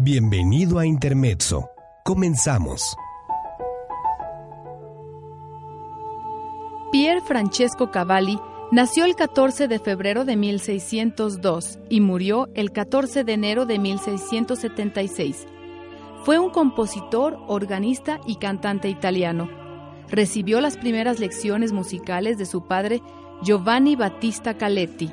Bienvenido a Intermezzo. Comenzamos. Pier Francesco Cavalli nació el 14 de febrero de 1602 y murió el 14 de enero de 1676. Fue un compositor, organista y cantante italiano. Recibió las primeras lecciones musicales de su padre Giovanni Battista Caletti.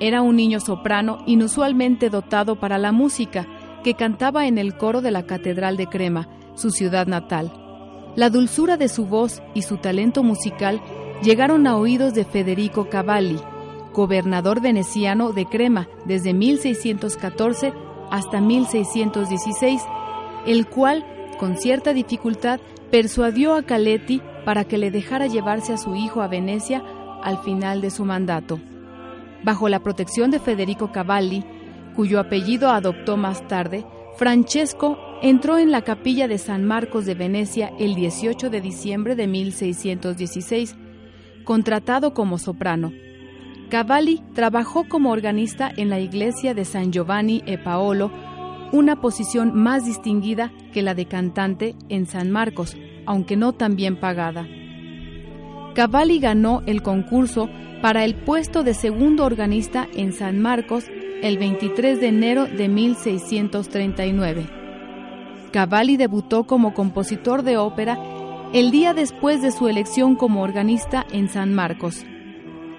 Era un niño soprano inusualmente dotado para la música que cantaba en el coro de la Catedral de Crema, su ciudad natal. La dulzura de su voz y su talento musical llegaron a oídos de Federico Cavalli, gobernador veneciano de Crema desde 1614 hasta 1616, el cual, con cierta dificultad, persuadió a Caletti para que le dejara llevarse a su hijo a Venecia al final de su mandato. Bajo la protección de Federico Cavalli, cuyo apellido adoptó más tarde, Francesco entró en la capilla de San Marcos de Venecia el 18 de diciembre de 1616, contratado como soprano. Cavalli trabajó como organista en la iglesia de San Giovanni e Paolo, una posición más distinguida que la de cantante en San Marcos, aunque no tan bien pagada. Cavalli ganó el concurso para el puesto de segundo organista en San Marcos el 23 de enero de 1639. Cavalli debutó como compositor de ópera el día después de su elección como organista en San Marcos.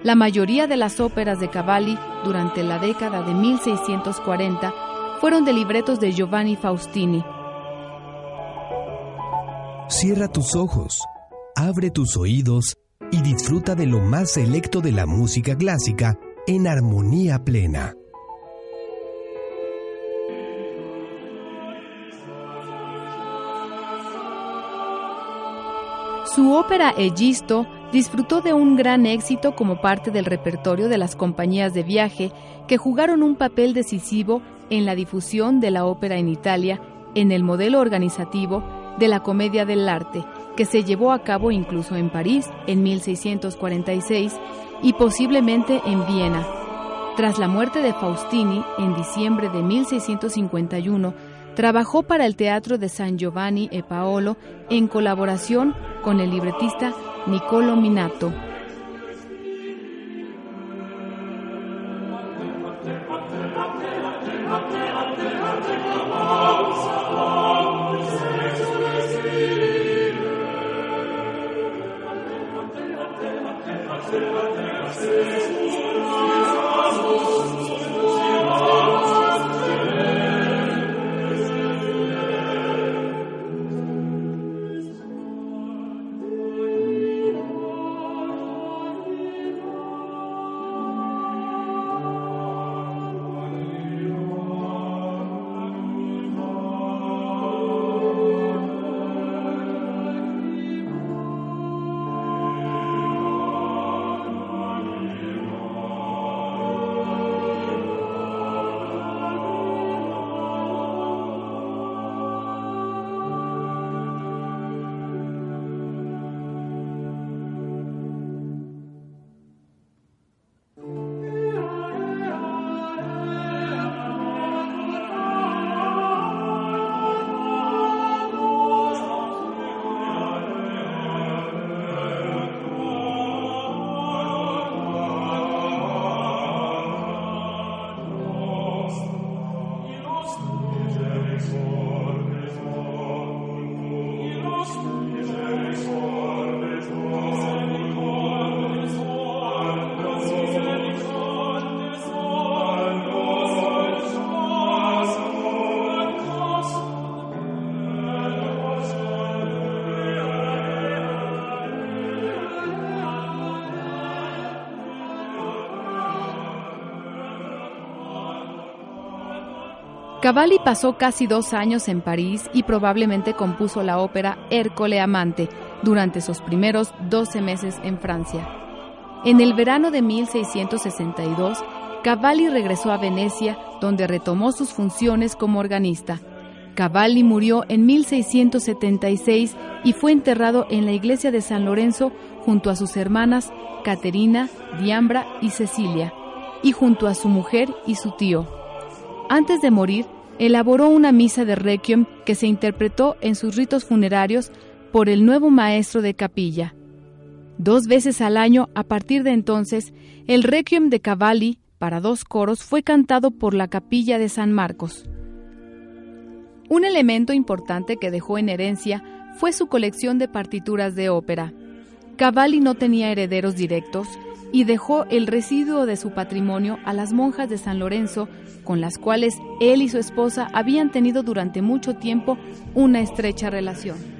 La mayoría de las óperas de Cavalli durante la década de 1640 fueron de libretos de Giovanni Faustini. Cierra tus ojos, abre tus oídos y disfruta de lo más selecto de la música clásica en armonía plena. Su ópera Egisto disfrutó de un gran éxito como parte del repertorio de las compañías de viaje que jugaron un papel decisivo en la difusión de la ópera en Italia en el modelo organizativo de la comedia del arte, que se llevó a cabo incluso en París en 1646 y posiblemente en Viena. Tras la muerte de Faustini en diciembre de 1651, Trabajó para el Teatro de San Giovanni e Paolo en colaboración con el libretista Niccolo Minato. Cavalli pasó casi dos años en París y probablemente compuso la ópera Hércole Amante durante sus primeros 12 meses en Francia. En el verano de 1662, Cavalli regresó a Venecia, donde retomó sus funciones como organista. Cavalli murió en 1676 y fue enterrado en la iglesia de San Lorenzo junto a sus hermanas Caterina, Diambra y Cecilia, y junto a su mujer y su tío. Antes de morir, elaboró una misa de requiem que se interpretó en sus ritos funerarios por el nuevo maestro de capilla. Dos veces al año, a partir de entonces, el requiem de Cavalli para dos coros fue cantado por la capilla de San Marcos. Un elemento importante que dejó en herencia fue su colección de partituras de ópera. Cavalli no tenía herederos directos y dejó el residuo de su patrimonio a las monjas de San Lorenzo, con las cuales él y su esposa habían tenido durante mucho tiempo una estrecha relación.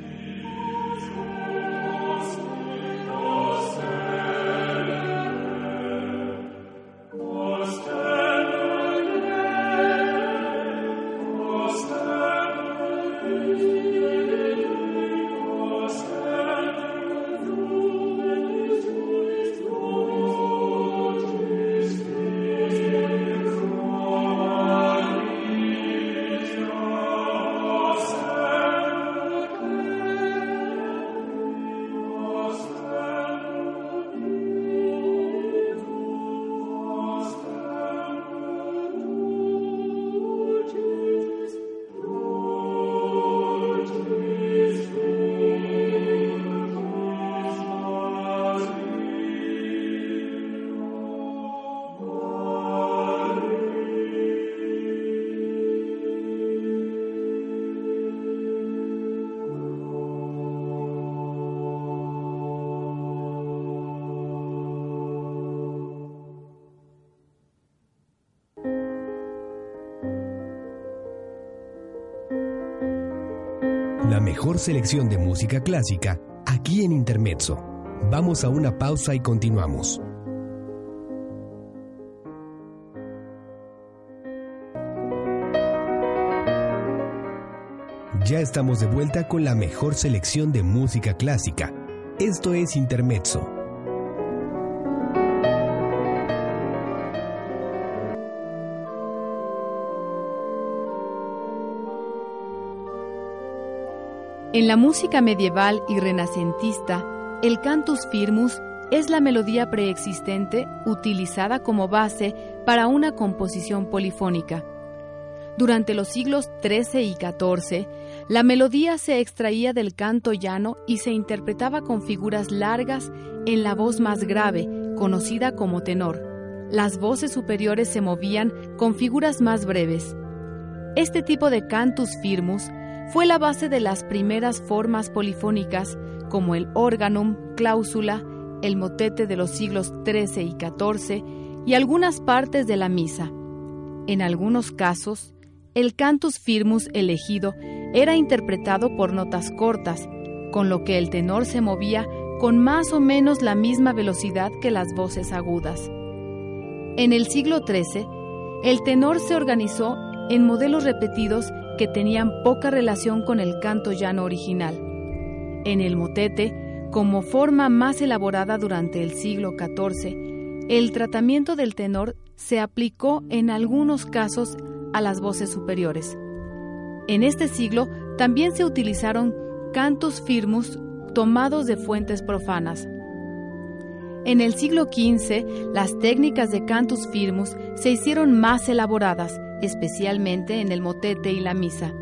La mejor selección de música clásica aquí en Intermezzo. Vamos a una pausa y continuamos. Ya estamos de vuelta con la mejor selección de música clásica. Esto es Intermezzo En la música medieval y renacentista, el cantus firmus es la melodía preexistente utilizada como base para una composición polifónica. Durante los siglos XIII y XIV, la melodía se extraía del canto llano y se interpretaba con figuras largas en la voz más grave, conocida como tenor. Las voces superiores se movían con figuras más breves. Este tipo de cantus firmus fue la base de las primeras formas polifónicas como el organum, cláusula, el motete de los siglos XIII y XIV y algunas partes de la misa. En algunos casos, el cantus firmus elegido era interpretado por notas cortas, con lo que el tenor se movía con más o menos la misma velocidad que las voces agudas. En el siglo XIII, el tenor se organizó en modelos repetidos que tenían poca relación con el canto llano original. En el motete, como forma más elaborada durante el siglo XIV, el tratamiento del tenor se aplicó en algunos casos a las voces superiores. En este siglo también se utilizaron cantus firmus tomados de fuentes profanas. En el siglo XV, las técnicas de cantus firmus se hicieron más elaboradas especialmente en el motete y la misa.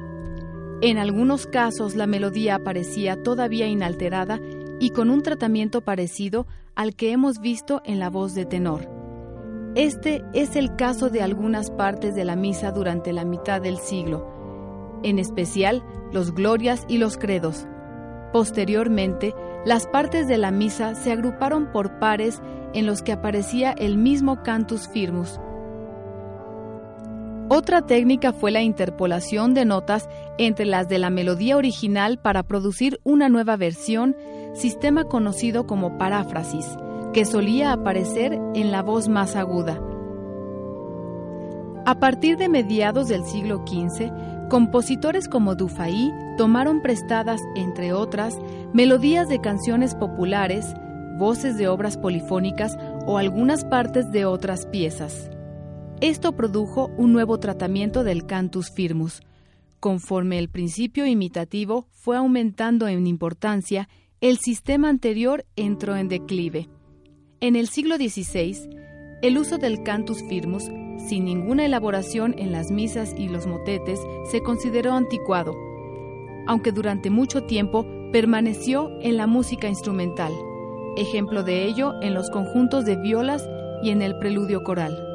En algunos casos la melodía aparecía todavía inalterada y con un tratamiento parecido al que hemos visto en la voz de tenor. Este es el caso de algunas partes de la misa durante la mitad del siglo, en especial los glorias y los credos. Posteriormente, las partes de la misa se agruparon por pares en los que aparecía el mismo cantus firmus, otra técnica fue la interpolación de notas entre las de la melodía original para producir una nueva versión, sistema conocido como paráfrasis, que solía aparecer en la voz más aguda. A partir de mediados del siglo XV, compositores como Dufay tomaron prestadas, entre otras, melodías de canciones populares, voces de obras polifónicas o algunas partes de otras piezas. Esto produjo un nuevo tratamiento del cantus firmus. Conforme el principio imitativo fue aumentando en importancia, el sistema anterior entró en declive. En el siglo XVI, el uso del cantus firmus sin ninguna elaboración en las misas y los motetes, se consideró anticuado, aunque durante mucho tiempo permaneció en la música instrumental, ejemplo de ello en los conjuntos de violas y en el preludio coral.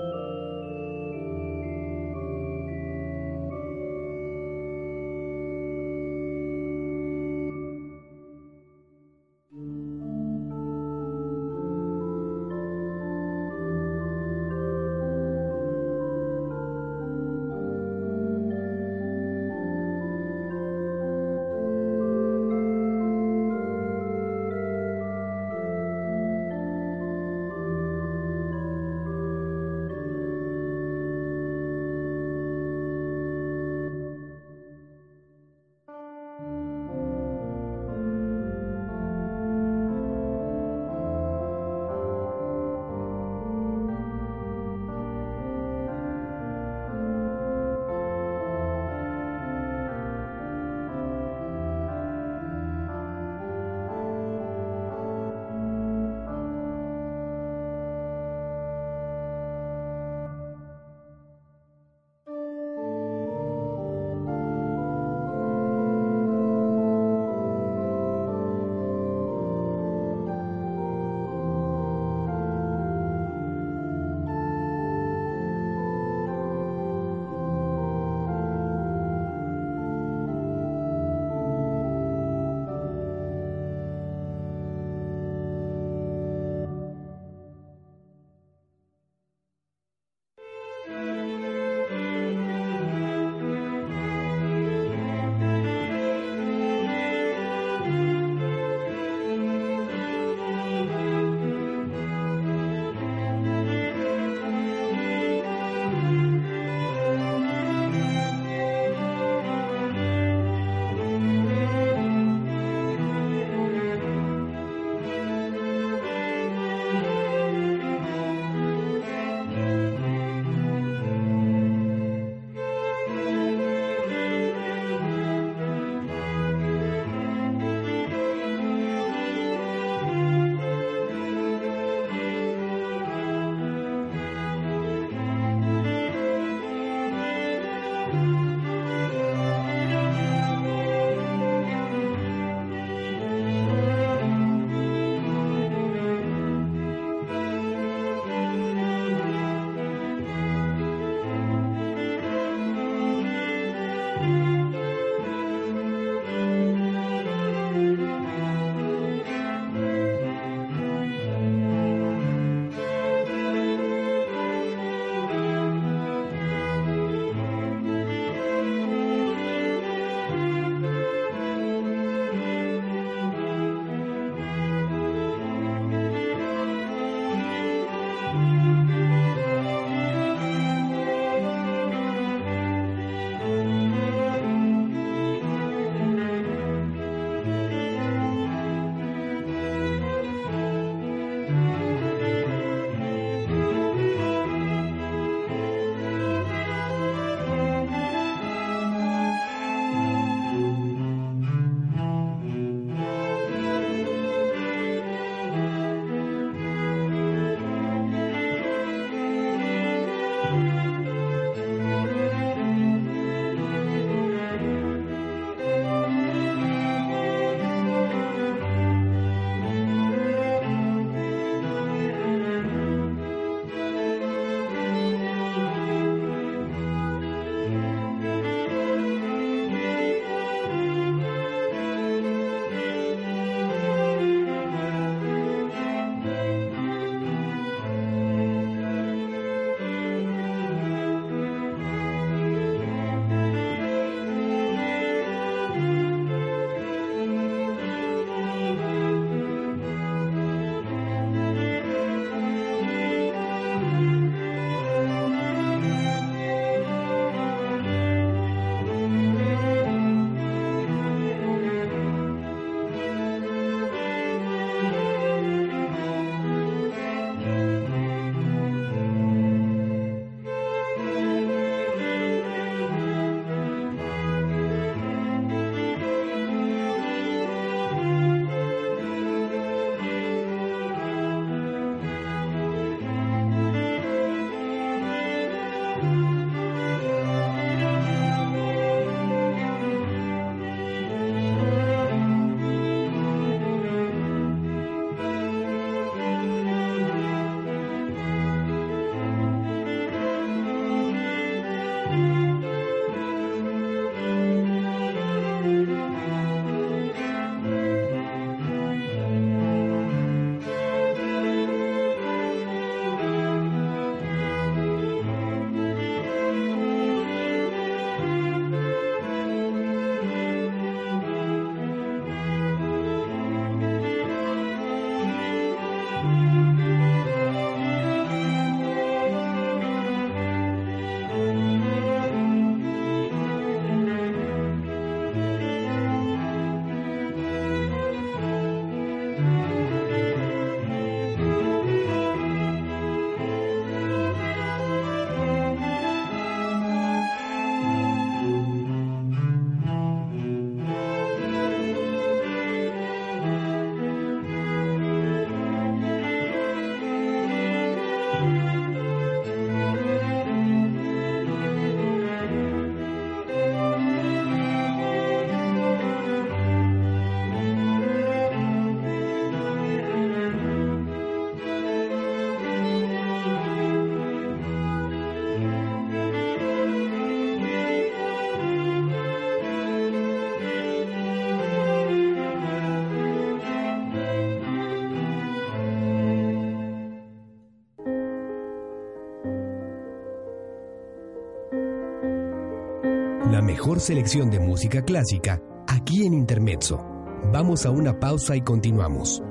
Mejor selección de música clásica aquí en Intermezzo. Vamos a una pausa y continuamos.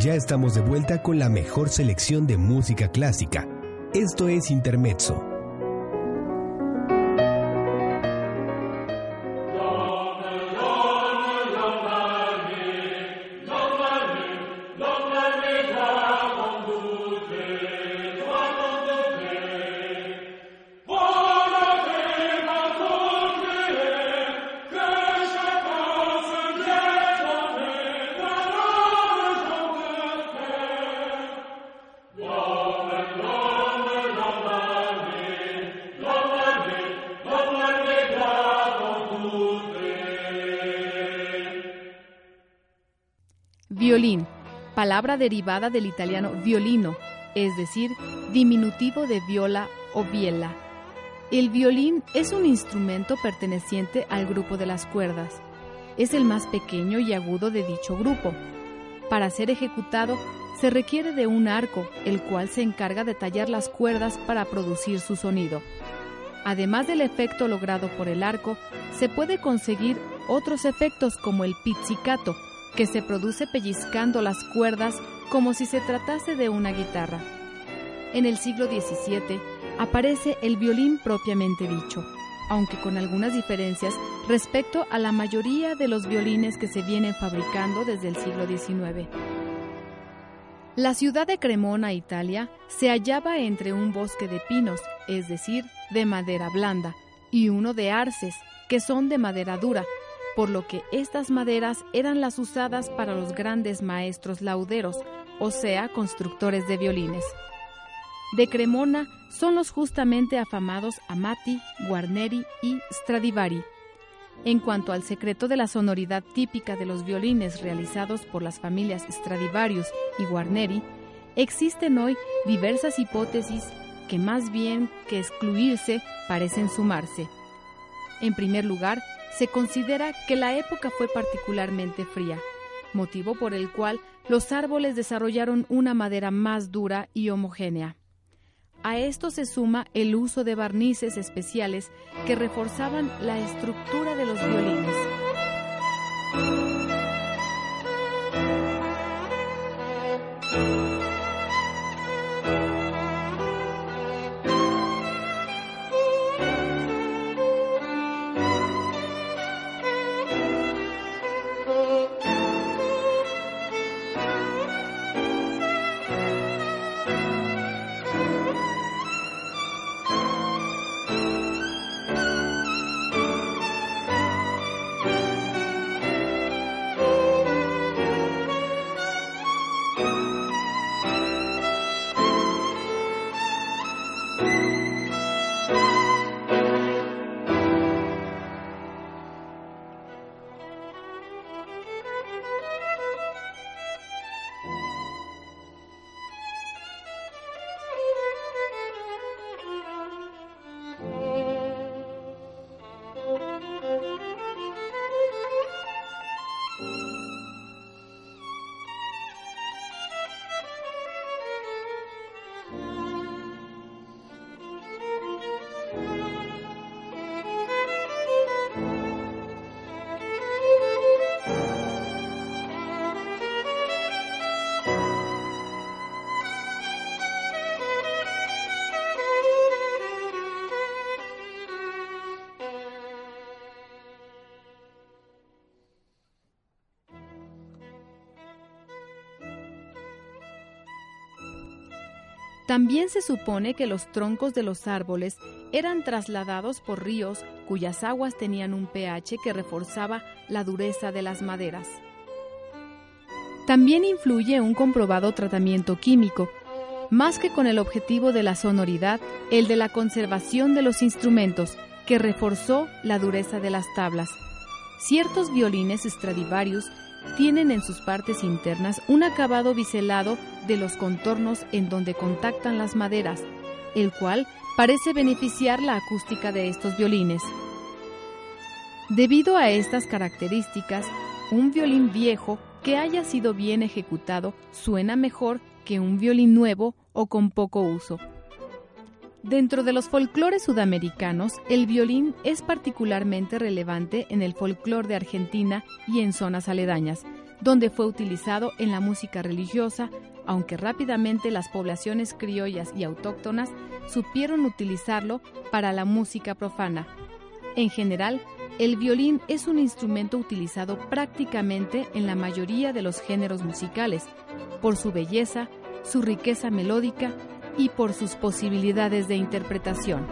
Ya estamos de vuelta con la mejor selección de música clásica. Esto es Intermezzo palabra derivada del italiano violino, es decir, diminutivo de viola o biela. El violín es un instrumento perteneciente al grupo de las cuerdas. Es el más pequeño y agudo de dicho grupo. Para ser ejecutado se requiere de un arco, el cual se encarga de tallar las cuerdas para producir su sonido. Además del efecto logrado por el arco, se puede conseguir otros efectos como el pizzicato, que se produce pellizcando las cuerdas como si se tratase de una guitarra. En el siglo XVII aparece el violín propiamente dicho, aunque con algunas diferencias respecto a la mayoría de los violines que se vienen fabricando desde el siglo XIX. La ciudad de Cremona, Italia, se hallaba entre un bosque de pinos, es decir, de madera blanda, y uno de arces, que son de madera dura, por lo que estas maderas eran las usadas para los grandes maestros lauderos, o sea, constructores de violines. De Cremona son los justamente afamados Amati, Guarneri y Stradivari. En cuanto al secreto de la sonoridad típica de los violines realizados por las familias Stradivarius y Guarneri, existen hoy diversas hipótesis que más bien que excluirse parecen sumarse. En primer lugar, se considera que la época fue particularmente fría, motivo por el cual los árboles desarrollaron una madera más dura y homogénea. A esto se suma el uso de barnices especiales que reforzaban la estructura de los violines. También se supone que los troncos de los árboles eran trasladados por ríos cuyas aguas tenían un pH que reforzaba la dureza de las maderas. También influye un comprobado tratamiento químico, más que con el objetivo de la sonoridad, el de la conservación de los instrumentos, que reforzó la dureza de las tablas. Ciertos violines Stradivarius tienen en sus partes internas un acabado biselado de los contornos en donde contactan las maderas, el cual parece beneficiar la acústica de estos violines. Debido a estas características, un violín viejo que haya sido bien ejecutado suena mejor que un violín nuevo o con poco uso. Dentro de los folclores sudamericanos, el violín es particularmente relevante en el folclore de Argentina y en zonas aledañas, donde fue utilizado en la música religiosa, aunque rápidamente las poblaciones criollas y autóctonas supieron utilizarlo para la música profana. En general, el violín es un instrumento utilizado prácticamente en la mayoría de los géneros musicales, por su belleza, su riqueza melódica y por sus posibilidades de interpretación.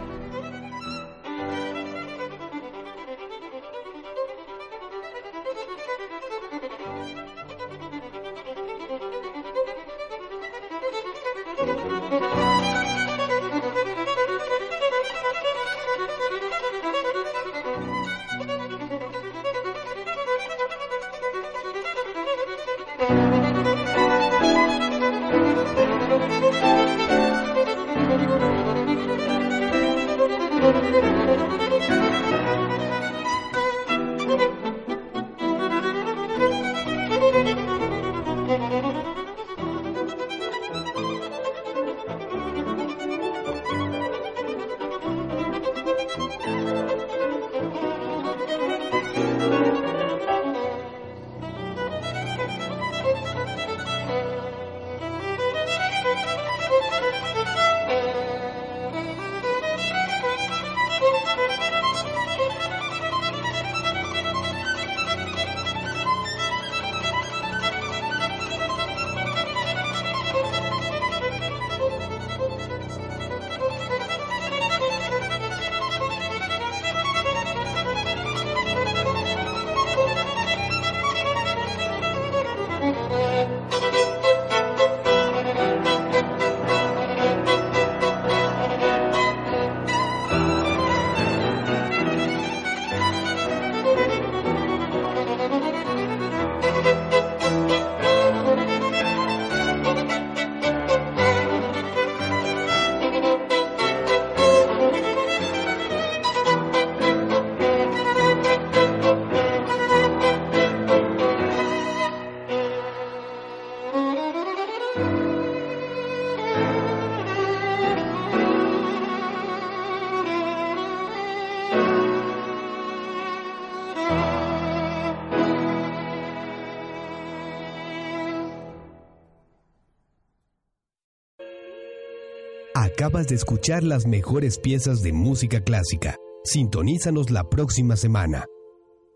Acabas de escuchar las mejores piezas de música clásica. Sintonízanos la próxima semana.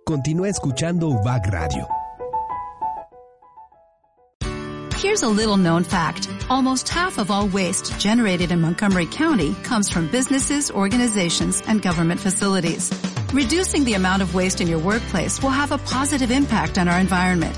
Continúa escuchando UBAC Radio. Here's a little known fact. Almost half of all waste generated in Montgomery County comes from businesses, organizations, and government facilities. Reducing the amount of waste in your workplace will have a positive impact on our environment.